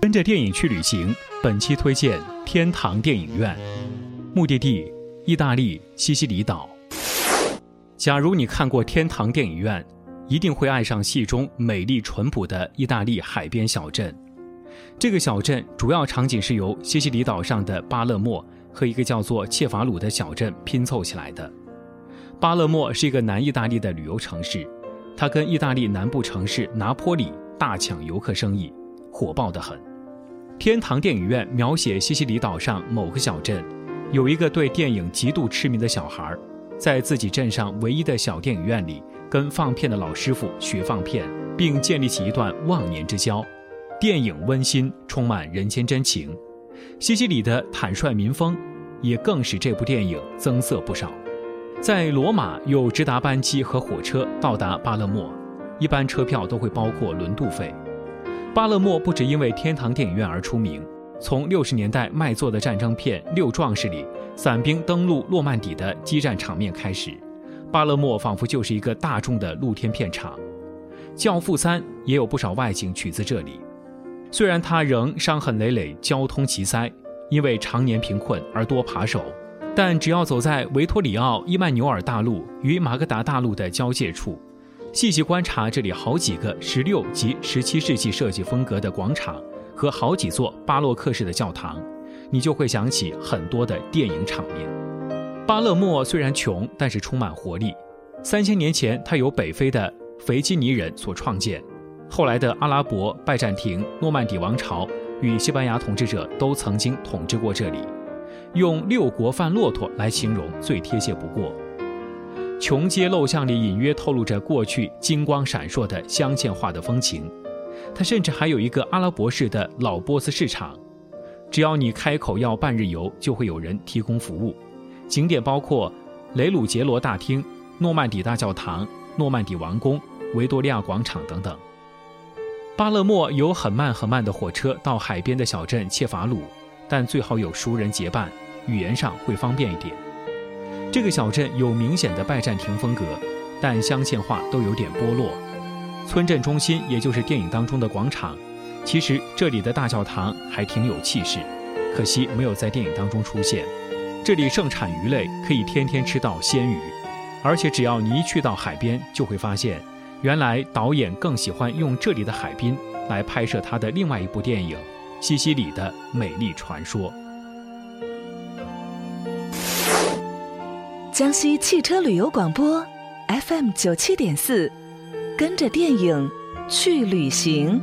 跟着电影去旅行，本期推荐天堂电影院。目的地：意大利西西里岛。假如你看过《天堂电影院》，一定会爱上戏中美丽淳朴的意大利海边小镇。这个小镇主要场景是由西西里岛上的巴勒莫和一个叫做切法鲁的小镇拼凑起来的。巴勒莫是一个南意大利的旅游城市，它跟意大利南部城市拿坡里大抢游客生意，火爆得很。天堂电影院描写西西里岛上某个小镇。有一个对电影极度痴迷的小孩，在自己镇上唯一的小电影院里，跟放片的老师傅学放片，并建立起一段忘年之交。电影温馨，充满人间真情。西西里的坦率民风，也更使这部电影增色不少。在罗马有直达班机和火车到达巴勒莫，一般车票都会包括轮渡费。巴勒莫不只因为天堂电影院而出名。从六十年代卖座的战争片《六壮士》里，伞兵登陆诺曼底的激战场面开始，巴勒莫仿佛就是一个大众的露天片场。《教父三》也有不少外景取自这里。虽然他仍伤痕累累，交通奇塞，因为常年贫困而多扒手，但只要走在维托里奥·伊曼纽尔大陆与马格达大陆的交界处，细细观察这里好几个十六及十七世纪设计风格的广场。和好几座巴洛克式的教堂，你就会想起很多的电影场面。巴勒莫虽然穷，但是充满活力。三千年前，它由北非的腓基尼人所创建，后来的阿拉伯、拜占庭、诺曼底王朝与西班牙统治者都曾经统治过这里。用“六国犯骆驼”来形容最贴切不过。穷街陋巷里隐约透露着过去金光闪烁的镶嵌画的风情。它甚至还有一个阿拉伯式的老波斯市场，只要你开口要半日游，就会有人提供服务。景点包括雷鲁杰罗大厅、诺曼底大教堂、诺曼底王宫、维多利亚广场等等。巴勒莫有很慢很慢的火车到海边的小镇切法鲁，但最好有熟人结伴，语言上会方便一点。这个小镇有明显的拜占庭风格，但镶嵌画都有点剥落。村镇中心，也就是电影当中的广场，其实这里的大教堂还挺有气势，可惜没有在电影当中出现。这里盛产鱼类，可以天天吃到鲜鱼，而且只要你一去到海边，就会发现，原来导演更喜欢用这里的海滨来拍摄他的另外一部电影《西西里的美丽传说》。江西汽车旅游广播，FM 九七点四。跟着电影去旅行。